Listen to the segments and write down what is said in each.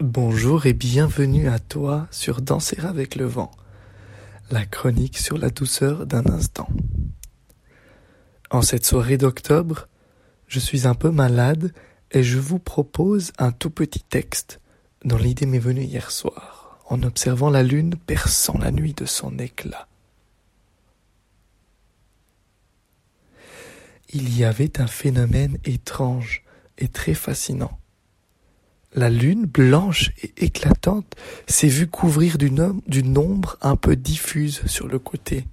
Bonjour et bienvenue à toi sur Danser avec le vent, la chronique sur la douceur d'un instant. En cette soirée d'octobre, je suis un peu malade et je vous propose un tout petit texte dont l'idée m'est venue hier soir, en observant la lune perçant la nuit de son éclat. Il y avait un phénomène étrange et très fascinant la lune, blanche et éclatante, s'est vue couvrir d'une ombre un peu diffuse sur le côté,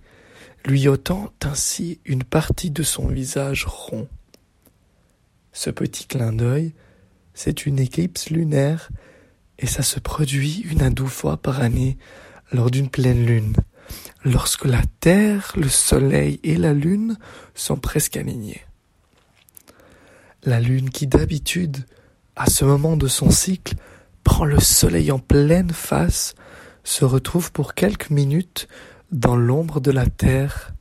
lui ôtant ainsi une partie de son visage rond. Ce petit clin d'œil, c'est une éclipse lunaire, et ça se produit une à deux fois par année lors d'une pleine lune, lorsque la Terre, le Soleil et la Lune sont presque alignés. La Lune qui d'habitude à ce moment de son cycle, prend le soleil en pleine face, se retrouve pour quelques minutes dans l'ombre de la terre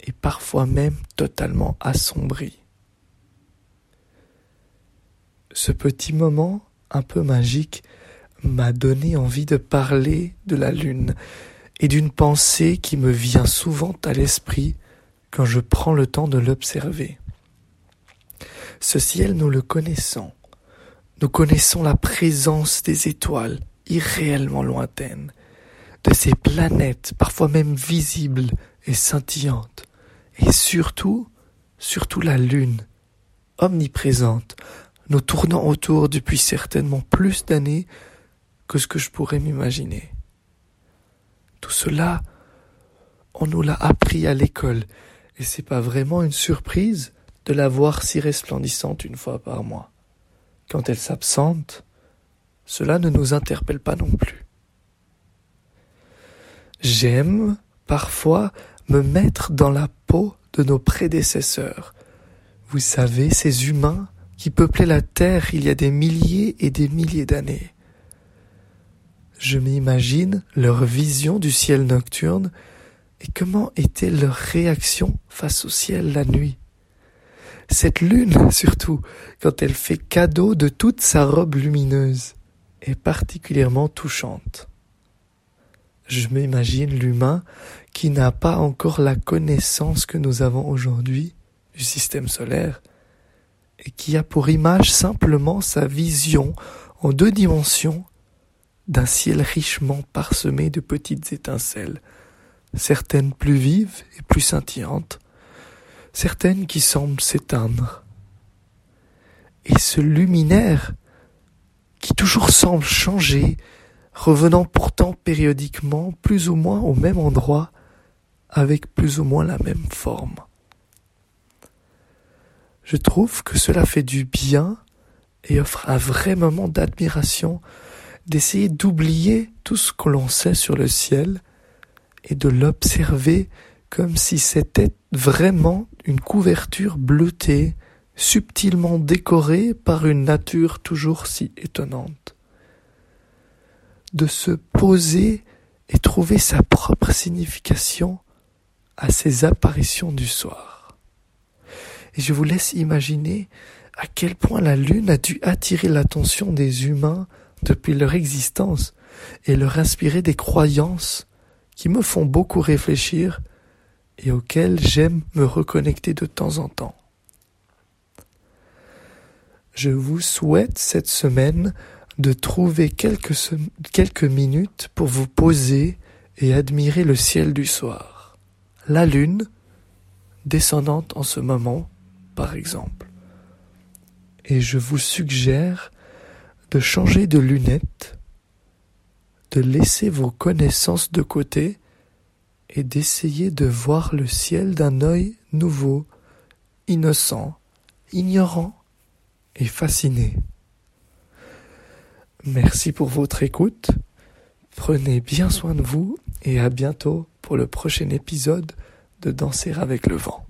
et parfois même totalement assombri. Ce petit moment un peu magique m'a donné envie de parler de la lune et d'une pensée qui me vient souvent à l'esprit quand je prends le temps de l'observer. Ce ciel, nous le connaissons. Nous connaissons la présence des étoiles irréellement lointaines, de ces planètes parfois même visibles et scintillantes, et surtout, surtout la Lune, omniprésente, nous tournant autour depuis certainement plus d'années que ce que je pourrais m'imaginer. Tout cela, on nous l'a appris à l'école, et c'est pas vraiment une surprise de la voir si resplendissante une fois par mois. Quand elle s'absente, cela ne nous interpelle pas non plus. J'aime parfois me mettre dans la peau de nos prédécesseurs. Vous savez, ces humains qui peuplaient la Terre il y a des milliers et des milliers d'années. Je m'imagine leur vision du ciel nocturne et comment était leur réaction face au ciel la nuit cette lune surtout, quand elle fait cadeau de toute sa robe lumineuse, est particulièrement touchante. Je m'imagine l'humain qui n'a pas encore la connaissance que nous avons aujourd'hui du système solaire et qui a pour image simplement sa vision en deux dimensions d'un ciel richement parsemé de petites étincelles, certaines plus vives et plus scintillantes, certaines qui semblent s'éteindre. Et ce luminaire, qui toujours semble changer, revenant pourtant périodiquement plus ou moins au même endroit, avec plus ou moins la même forme. Je trouve que cela fait du bien et offre un vrai moment d'admiration d'essayer d'oublier tout ce que l'on sait sur le ciel et de l'observer comme si c'était vraiment une couverture bleutée, subtilement décorée par une nature toujours si étonnante. De se poser et trouver sa propre signification à ces apparitions du soir. Et je vous laisse imaginer à quel point la Lune a dû attirer l'attention des humains depuis leur existence et leur inspirer des croyances qui me font beaucoup réfléchir et auquel j'aime me reconnecter de temps en temps. Je vous souhaite cette semaine de trouver quelques, minutes pour vous poser et admirer le ciel du soir, la lune descendante en ce moment, par exemple. Et je vous suggère de changer de lunettes, de laisser vos connaissances de côté et d'essayer de voir le ciel d'un œil nouveau, innocent, ignorant et fasciné. Merci pour votre écoute, prenez bien soin de vous et à bientôt pour le prochain épisode de Danser avec le vent.